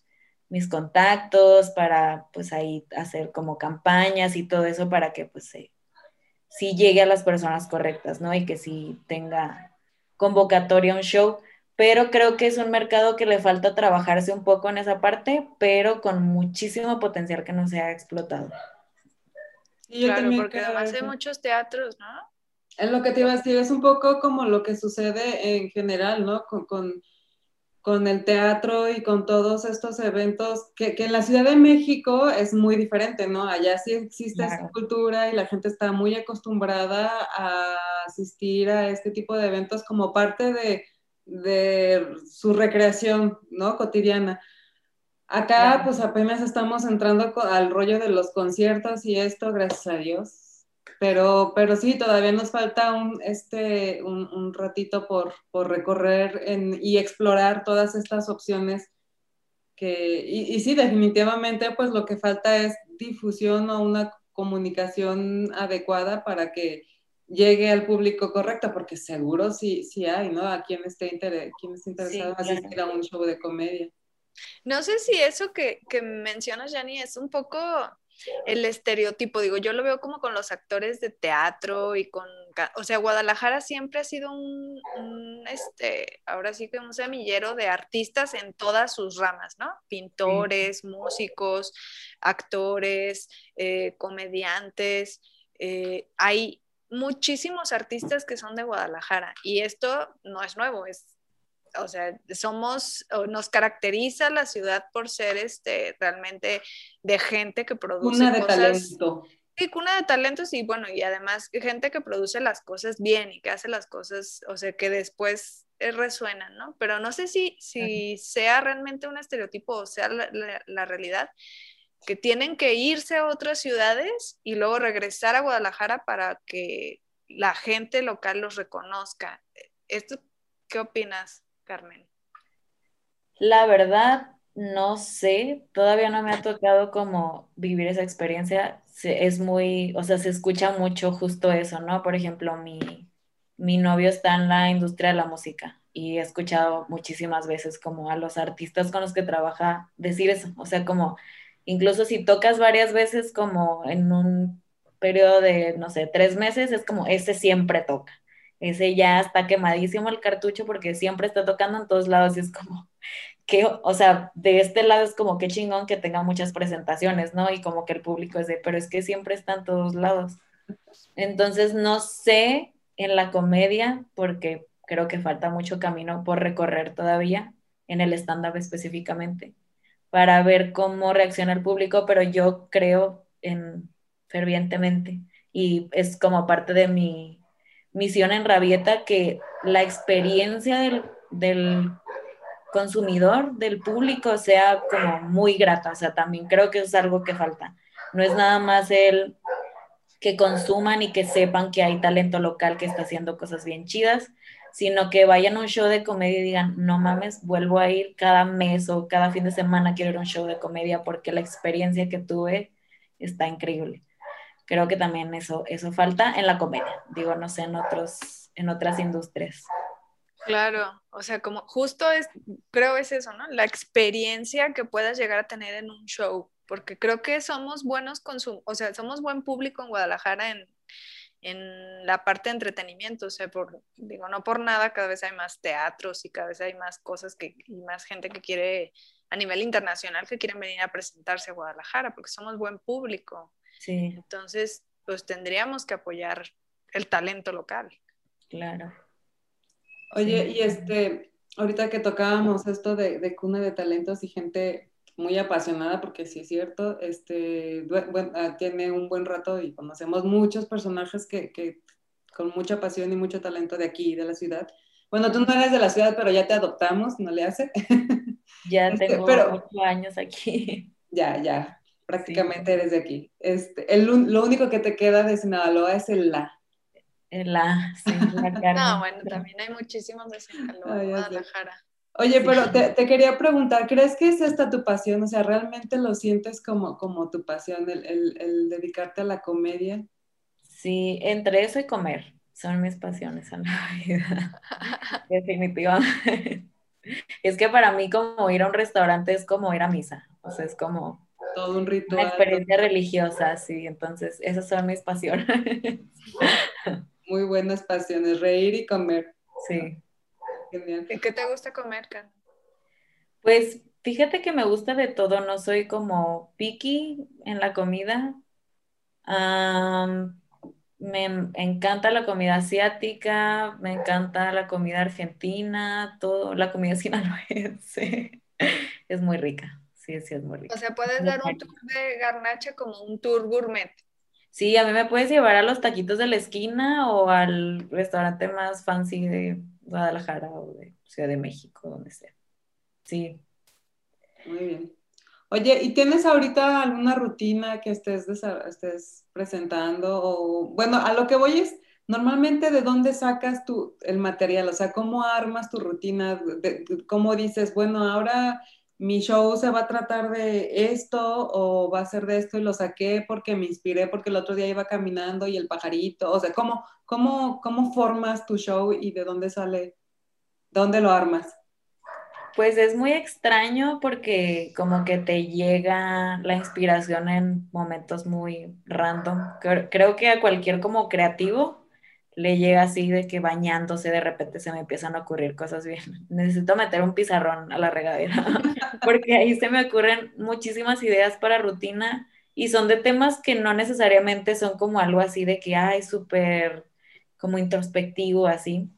mis contactos para, pues, ahí hacer como campañas y todo eso para que, pues, sí llegue a las personas correctas, ¿no? Y que sí tenga convocatoria un show pero creo que es un mercado que le falta trabajarse un poco en esa parte, pero con muchísimo potencial que no se ha explotado. claro, porque además hay muchos teatros, ¿no? Es lo que te iba a decir, es un poco como lo que sucede en general, ¿no? Con, el teatro y con todos estos eventos, que, en la Ciudad de México es muy diferente, ¿no? Allá sí existe esa cultura y la gente está muy acostumbrada a asistir a este tipo de eventos como parte de de su recreación, ¿no? Cotidiana. Acá, pues apenas estamos entrando al rollo de los conciertos y esto, gracias a Dios. Pero, pero sí, todavía nos falta un, este, un, ratito por, recorrer y explorar todas estas opciones que, y, y, sí, definitivamente, pues lo que falta es difusión o una comunicación adecuada para que llegue al público correcto, porque seguro sí, sí hay, ¿no? A quien esté, interesado en asistir a un show de comedia. No sé si eso que, que mencionas, Jani, es un poco el estereotipo, digo, yo lo veo como con los actores de teatro y con, o sea, Guadalajara siempre ha sido un, este, ahora sí que un semillero de artistas en todas sus ramas, ¿no? Pintores, músicos, actores, eh, comediantes, eh, hay muchísimos artistas que son de Guadalajara y esto no es nuevo, es, o sea, somos, nos caracteriza la ciudad por ser este, realmente de gente que produce cuna de talento. Sí, cuna de talentos y bueno, y además gente que produce las cosas bien y que hace las cosas, o sea, que después eh, resuenan, ¿no? Pero no sé si, si sea realmente un estereotipo o sea la realidad, que tienen que irse a otras ciudades y luego regresar a Guadalajara para que la gente local los reconozca. ¿Esto qué opinas, Carmen? La verdad, no sé, todavía no me ha tocado como vivir esa experiencia. Es muy, o sea, se escucha mucho justo eso, ¿no? Por ejemplo, mi, mi novio está en la industria de la música y he escuchado muchísimas veces como a los artistas con los que trabaja decir eso, o sea, como Incluso si tocas varias veces como en un periodo de, no sé, tres meses, es como ese siempre toca. Ese ya está quemadísimo el cartucho porque siempre está tocando en todos lados y es como que, o sea, de este lado es como que chingón que tenga muchas presentaciones, ¿no? Y como que el público es de, pero es que siempre está en todos lados. Entonces, no sé en la comedia, porque creo que falta mucho camino por recorrer todavía, en el stand-up específicamente para ver cómo reacciona el público, pero yo creo en fervientemente y es como parte de mi misión en Rabieta que la experiencia del, consumidor del público sea como muy grata. O sea, también creo que es algo que falta. No es nada más el que consuman y que sepan que hay talento local que está haciendo cosas bien chidas, sino que vayan a un show de comedia y digan, no mames, vuelvo a ir cada mes o cada fin de semana quiero ir a un show de comedia porque la experiencia que tuve está increíble. Creo que también eso, eso falta en la comedia, digo, no sé, en, otros, en otras industrias. Claro, o sea, como justo es, creo es eso, ¿no? La experiencia que puedas llegar a tener en un show, porque creo que somos buenos consum o sea, somos buen público en Guadalajara en, en la parte de entretenimiento, o sea, por, digo, no por nada, cada vez hay más teatros y cada vez hay más cosas que, y más gente que quiere, a nivel internacional, que quieren venir a presentarse a Guadalajara, porque somos buen público. Sí. Entonces, pues tendríamos que apoyar el talento local. Claro. Oye, y este, ahorita que tocábamos esto de, de, cuna de talentos y gente muy apasionada, porque sí es cierto, este, bueno, ah, tiene un buen rato y conocemos muchos personajes que, que, con mucha pasión y mucho talento de aquí, de la ciudad. Bueno, tú no eres de la ciudad, pero ya te adoptamos, ¿no le hace? Ya este, tengo pero, ocho años aquí. Ya, ya, prácticamente sí. eres de aquí. Este, el, lo único que te queda de Sinaloa es el la. La, sí, la no, bueno, también hay muchísimos de Sinaloa, Ay, Guadalajara. Oye, pero te, te, quería preguntar, ¿crees que es esta tu pasión? O sea, ¿realmente lo sientes como, como tu pasión, el, el, el dedicarte a la comedia? Sí, entre eso y comer son mis pasiones en la vida, definitivamente. Es que para mí como ir a un restaurante es como ir a misa, o sea, es como todo un ritual. Una experiencia religiosa, sí, entonces esas son mis pasiones. Muy buenas pasiones, reír y comer. Sí. Genial. ¿Y qué te gusta comer, Can? Pues fíjate que me gusta de todo, no soy como picky en la comida. Um, me encanta la comida asiática, me encanta la comida argentina, todo, la comida sinaloense. es muy rica, sí, sí, es muy rica. O sea, puedes dar un tour de garnacha como un tour gourmet. Sí, a mí me puedes llevar a los taquitos de la esquina o al restaurante más fancy de Guadalajara o de Ciudad de México, donde sea. Sí. Muy bien. Oye, ¿y tienes ahorita alguna rutina que estés, estés presentando? O, bueno, a lo que voy es, normalmente, ¿de dónde sacas tu, el material? O sea, ¿cómo armas tu rutina? De, de, ¿Cómo dices, bueno, ahora mi show se va a tratar de esto o va a ser de esto y lo saqué porque me inspiré porque el otro día iba caminando y el pajarito, o sea, ¿cómo, cómo, cómo formas tu show y de dónde sale, dónde lo armas? Pues es muy extraño porque como que te llega la inspiración en momentos muy random. Creo que a cualquier como creativo le llega así de que bañándose de repente se me empiezan a ocurrir cosas bien. Necesito meter un pizarrón a la regadera porque ahí se me ocurren muchísimas ideas para rutina y son de temas que no necesariamente son como algo así de que, ay, súper como introspectivo así,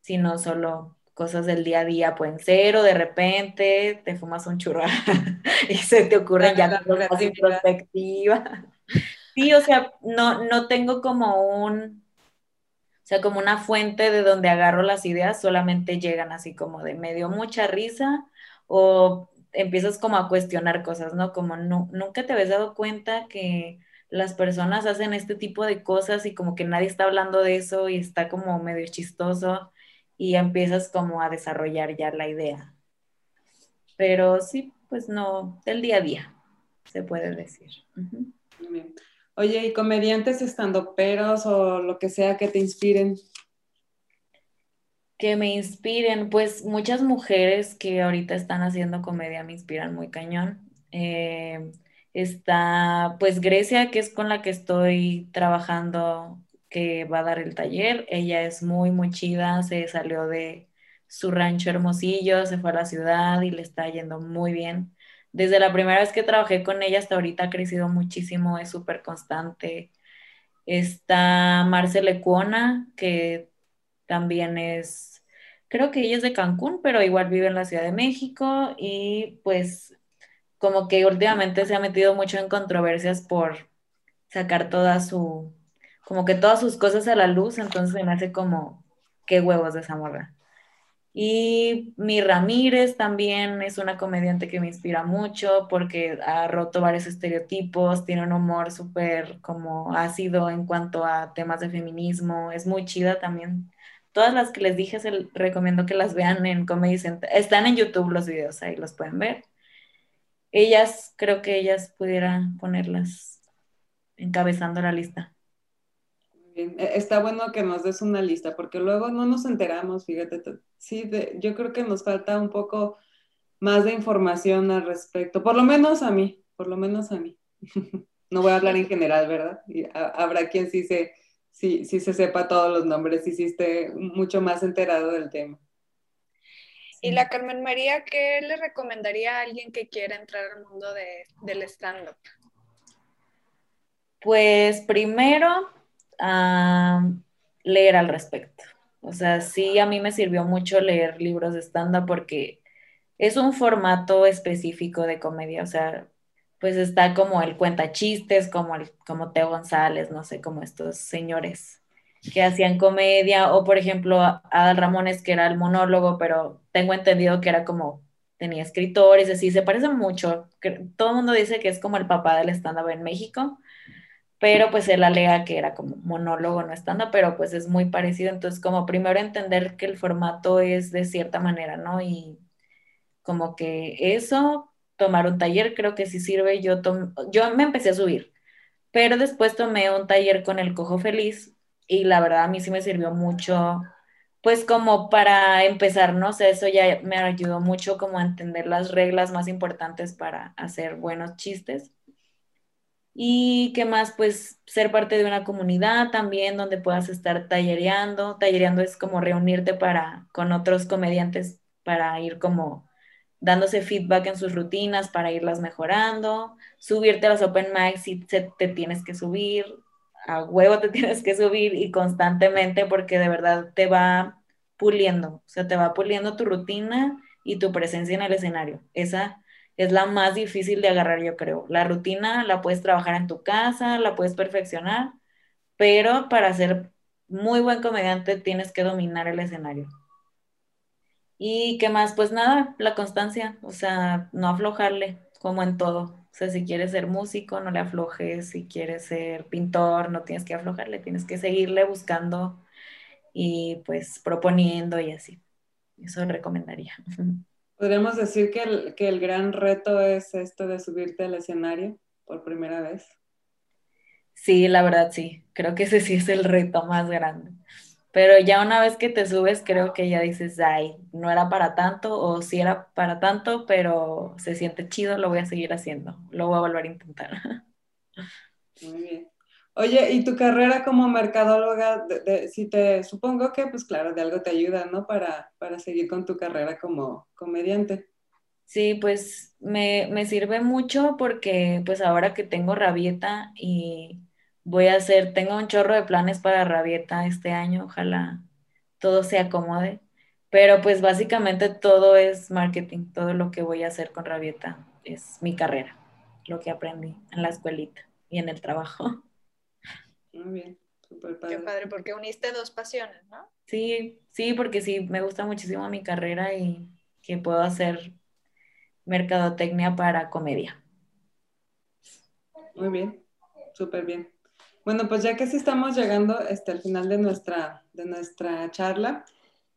sino solo cosas del día a día pueden ser o de repente te fumas un churro y se te ocurren ya cosas más introspectivas. Sí, o sea, no, no tengo como un o sea, como una fuente de donde agarro las ideas, solamente llegan así como de medio mucha risa o empiezas como a cuestionar cosas, ¿no? Como no, nunca te habías dado cuenta que las personas hacen este tipo de cosas y como que nadie está hablando de eso y está como medio chistoso y empiezas como a desarrollar ya la idea. Pero sí, pues no, del día a día, se puede decir. Uh -huh. Bien. Oye, ¿y comediantes estando peros o lo que sea que te inspiren? Que me inspiren, pues muchas mujeres que ahorita están haciendo comedia me inspiran muy cañón. Eh, está pues Grecia, que es con la que estoy trabajando, que va a dar el taller. Ella es muy, muy chida, se salió de su rancho hermosillo, se fue a la ciudad y le está yendo muy bien desde la primera vez que trabajé con ella hasta ahorita ha crecido muchísimo, es súper constante. Está Marcela Cuona, que también es, creo que ella es de Cancún, pero igual vive en la Ciudad de México y pues como que últimamente se ha metido mucho en controversias por sacar toda su, como que todas sus cosas a la luz, entonces me hace como, qué huevos de esa morra. Y Mi Ramírez también es una comediante que me inspira mucho porque ha roto varios estereotipos, tiene un humor súper como ácido en cuanto a temas de feminismo, es muy chida también. Todas las que les dije, se recomiendo que las vean en Comedy Center. Están en YouTube los videos, ahí los pueden ver. Ellas, creo que ellas pudieran ponerlas encabezando la lista. E, está bueno que nos des una lista, porque luego no nos enteramos, fíjate. Sí, yo creo que nos falta un poco más de información al respecto, por lo menos a mí, por lo menos a mí. no voy a hablar en general, ¿verdad? Y habrá quien sí se, sí, sí se sepa todos los nombres y sí esté mucho más enterado del tema. Y la Carmen María, ¿qué le recomendaría a alguien que quiera entrar al mundo de, del stand-up? Pues primero, leer al respecto. O sea, sí, a mí me sirvió mucho leer libros de stand-up porque es un formato específico de comedia. O sea, pues está como el cuenta chistes, como, el, como Teo González, no sé, como estos señores que hacían comedia, o por ejemplo Adal Ramones, que era el monólogo, pero tengo entendido que era como, tenía escritores, así, se parece mucho. Todo el mundo dice que es como el papá del stand-up en México, pero pues él alega que era como monólogo, no estándar, pero pues es muy parecido. Entonces, como primero entender que el formato es de cierta manera, ¿no? Y como que eso, tomar un taller, creo que sí sirve. Yo, yo me empecé a subir, pero después tomé un taller con el Cojo Feliz y la verdad a mí sí me sirvió mucho, pues como para empezar, no sé, eso ya me ayudó mucho como a entender las reglas más importantes para hacer buenos chistes. Y qué más, pues ser parte de una comunidad también donde puedas estar tallereando. Tallereando es como reunirte para, con otros comediantes para ir como dándose feedback en sus rutinas para irlas mejorando, subirte a los open mics si te tienes que subir, a huevo te tienes que subir y constantemente porque de verdad te va puliendo, o sea, te va puliendo tu rutina y tu presencia en el escenario. Esa es la más difícil de agarrar, yo creo. La rutina la puedes trabajar en tu casa, la puedes perfeccionar, pero para ser muy buen comediante tienes que dominar el escenario. ¿Y qué más? Pues nada, la constancia, o sea, no aflojarle, como en todo. O sea, si quieres ser músico, no le aflojes, si quieres ser pintor, no tienes que aflojarle, tienes que seguirle buscando y pues proponiendo y así. Eso recomendaría. Podríamos decir que el, que el gran reto es esto de subirte al escenario por primera vez. Sí, la verdad sí. Creo que ese sí es el reto más grande. Pero ya una vez que te subes, creo que ya dices, ay, no era para tanto o sí era para tanto, pero se siente chido, lo voy a seguir haciendo. Lo voy a volver a intentar. Muy bien. Oye, ¿y tu carrera como mercadóloga, si te supongo que, pues claro, de algo te ayuda, ¿no? Para, para seguir con tu carrera como comediante. Sí, pues me, me, sirve mucho porque pues ahora que tengo Rabieta y voy a hacer, tengo un chorro de planes para Rabieta este año, ojalá todo se acomode, pero pues básicamente todo es marketing, todo lo que voy a hacer con Rabieta es mi carrera, lo que aprendí en la escuelita y en el trabajo. Muy bien, súper padre. Qué padre, porque uniste dos pasiones, ¿no? Sí, sí, porque sí, me gusta muchísimo mi carrera y que puedo hacer mercadotecnia para comedia. Muy bien, súper bien. Bueno, pues ya que sí estamos llegando este, al final de nuestra, de nuestra charla,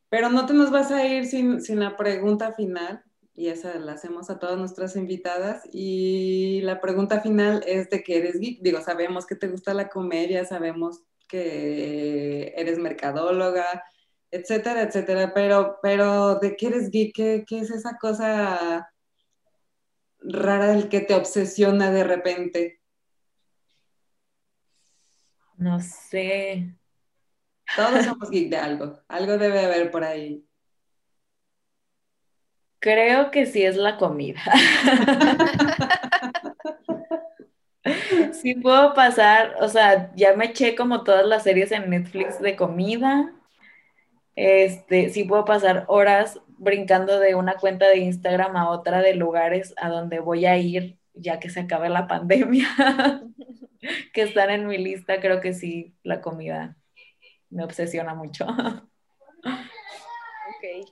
pero no te nos vas a ir sin, sin la pregunta final y esa la hacemos a todas nuestras invitadas. Y la pregunta final es de qué eres geek. Digo, sabemos que te gusta la comedia, sabemos que eres mercadóloga, etcétera, etcétera, pero, pero ¿de qué eres geek? ¿Qué, qué es esa cosa rara del que te obsesiona de repente? No sé. Todos somos geek de algo, algo debe haber por ahí. Creo que sí es la comida. sí puedo pasar, o sea, ya me eché como todas las series en Netflix de comida. Este, sí puedo pasar horas brincando de una cuenta de Instagram a otra de lugares a donde voy a ir ya que se acabe la pandemia, que están en mi lista. Creo que sí, la comida me obsesiona mucho. ok.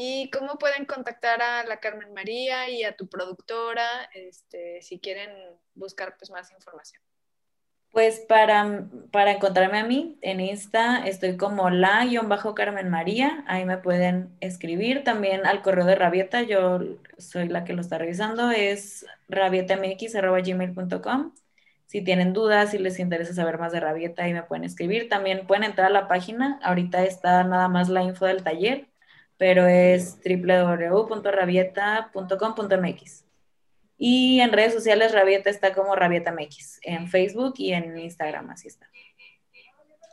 ¿Y cómo pueden contactar a la Carmen María y a tu productora este, si quieren buscar pues, más información? Pues para, para encontrarme a mí en Insta estoy como la-carmen María, ahí me pueden escribir también al correo de Rabieta, yo soy la que lo está revisando, es rabietamx.gmail.com. Si tienen dudas, si les interesa saber más de Rabieta, ahí me pueden escribir. También pueden entrar a la página, ahorita está nada más la info del taller, pero es www.rabieta.com.mx. Y en redes sociales Rabieta está como Rabieta MX, en Facebook y en Instagram, así está.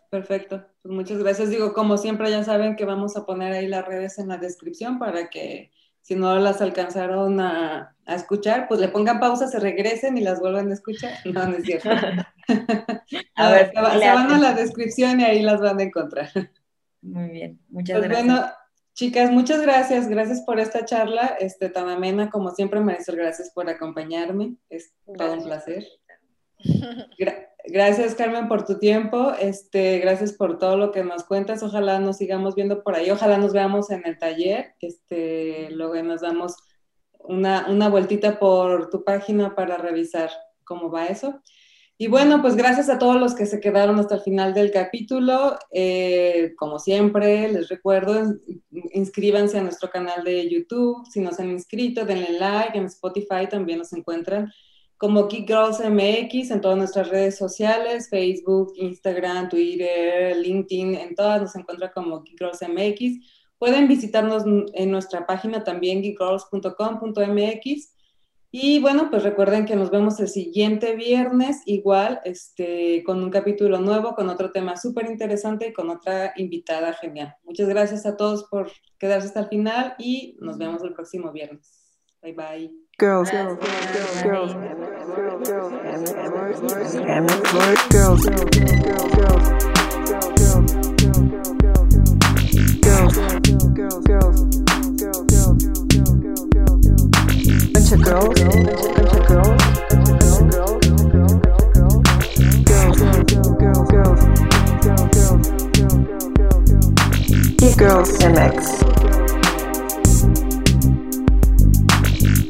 Perfecto, pues muchas gracias. Digo, como siempre ya saben que vamos a poner ahí las redes en la descripción para que si no las alcanzaron a, escuchar, pues le pongan pausa, se regresen y las vuelvan a escuchar. No, no es cierto. a, ver, se, van a la descripción y ahí las van a encontrar. Muy bien, muchas pues gracias. Bueno, Chicas, muchas gracias. Gracias por esta charla este, tan amena. Como siempre, Marisol, gracias por acompañarme. Es todo un placer. gracias, Carmen, por tu tiempo. Este, gracias por todo lo que nos cuentas. Ojalá nos sigamos viendo por ahí. Ojalá nos veamos en el taller. Este, luego nos damos una, una vueltita por tu página para revisar cómo va eso. Y bueno, pues gracias a todos los que se quedaron hasta el final del capítulo. Eh, como siempre, les recuerdo, inscríbanse a nuestro canal de YouTube. Si no se han inscrito, denle like. En Spotify también nos encuentran como Geek Girls MX en todas nuestras redes sociales, Facebook, Instagram, Twitter, LinkedIn, en todas nos encuentran como Geek Girls MX. Pueden visitarnos en nuestra página también, geekgirls.com.mx y bueno, pues recuerden que nos vemos el siguiente viernes, igual, este, con un capítulo nuevo, con otro tema súper interesante y con otra invitada genial. Muchas gracias a todos por quedarse hasta el final y nos vemos el próximo viernes. Bye bye. Girls, girls, girls, girls, girls, girls, girls, girls, girls, girls, girls, girls, girls, MX.